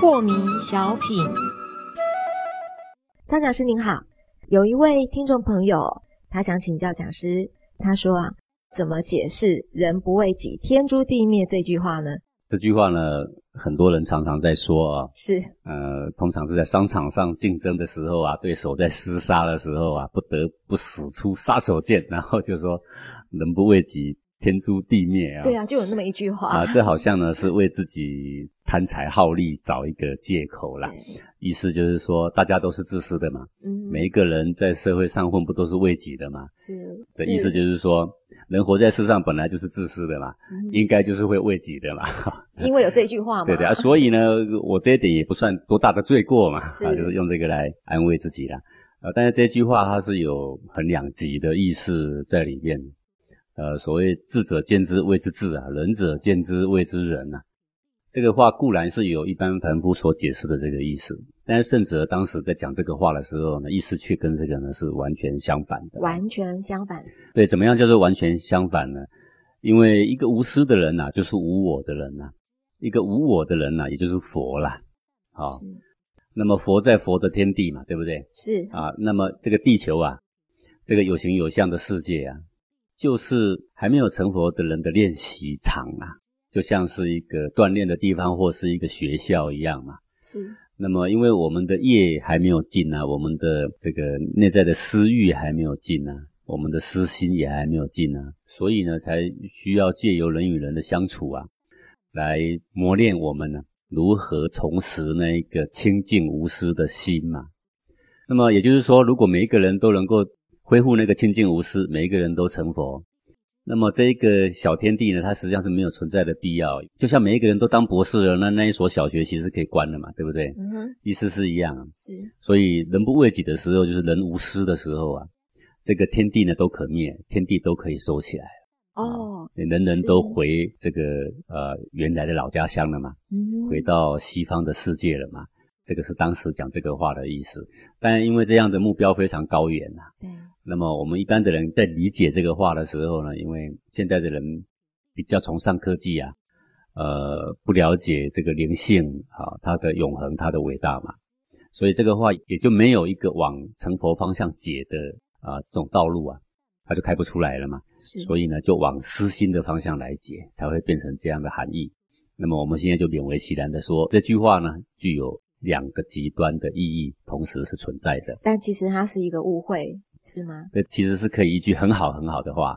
破迷小品，张讲师您好，有一位听众朋友，他想请教讲师，他说啊，怎么解释“人不为己，天诛地灭”这句话呢？这句话呢，很多人常常在说啊，是，呃，通常是在商场上竞争的时候啊，对手在厮杀的时候啊，不得不使出杀手锏，然后就说“人不为己，天诛地灭”啊。对啊，就有那么一句话啊，这好像呢是为自己贪财好利找一个借口啦。意思就是说，大家都是自私的嘛，嗯，每一个人在社会上混不都是为己的嘛？是，的意思就是说。人活在世上本来就是自私的嘛，应该就是会为己的嘛。因为有这句话嘛。对对啊，所以呢，我这一点也不算多大的罪过嘛，啊，就是用这个来安慰自己啦。呃，但是这句话它是有很两极的意思在里面。呃，所谓智者见之谓之智啊，仁者见之谓之仁啊。这个话固然是有一般凡夫所解释的这个意思，但是圣哲当时在讲这个话的时候呢，意思却跟这个呢是完全相反的。完全相反。对，怎么样叫做完全相反呢？因为一个无私的人呐，就是无我的人呐；一个无我的人呐，也就是佛啦。好，那么佛在佛的天地嘛，对不对？是啊。那么这个地球啊，这个有形有相的世界啊，就是还没有成佛的人的练习场啊。就像是一个锻炼的地方，或是一个学校一样嘛。是。那么，因为我们的业还没有尽啊，我们的这个内在的私欲还没有尽啊，我们的私心也还没有尽啊，所以呢，才需要借由人与人的相处啊，来磨练我们呢，如何重拾那一个清净无私的心嘛。那么也就是说，如果每一个人都能够恢复那个清净无私，每一个人都成佛。那么这一个小天地呢，它实际上是没有存在的必要。就像每一个人都当博士了，那那一所小学其实是可以关的嘛，对不对？嗯哼，意思是一样。是。所以人不为己的时候，就是人无私的时候啊，这个天地呢都可灭，天地都可以收起来。哦。人人都回这个呃原来的老家乡了嘛，回到西方的世界了嘛。这个是当时讲这个话的意思。但因为这样的目标非常高远呐。对。那么我们一般的人在理解这个话的时候呢，因为现在的人比较崇尚科技啊，呃，不了解这个灵性啊，它的永恒，它的伟大嘛，所以这个话也就没有一个往成佛方向解的啊这种道路啊，它就开不出来了嘛。是。所以呢，就往私心的方向来解，才会变成这样的含义。那么我们现在就勉为其难的说，这句话呢，具有两个极端的意义，同时是存在的。但其实它是一个误会。是吗？这其实是可以一句很好很好的话，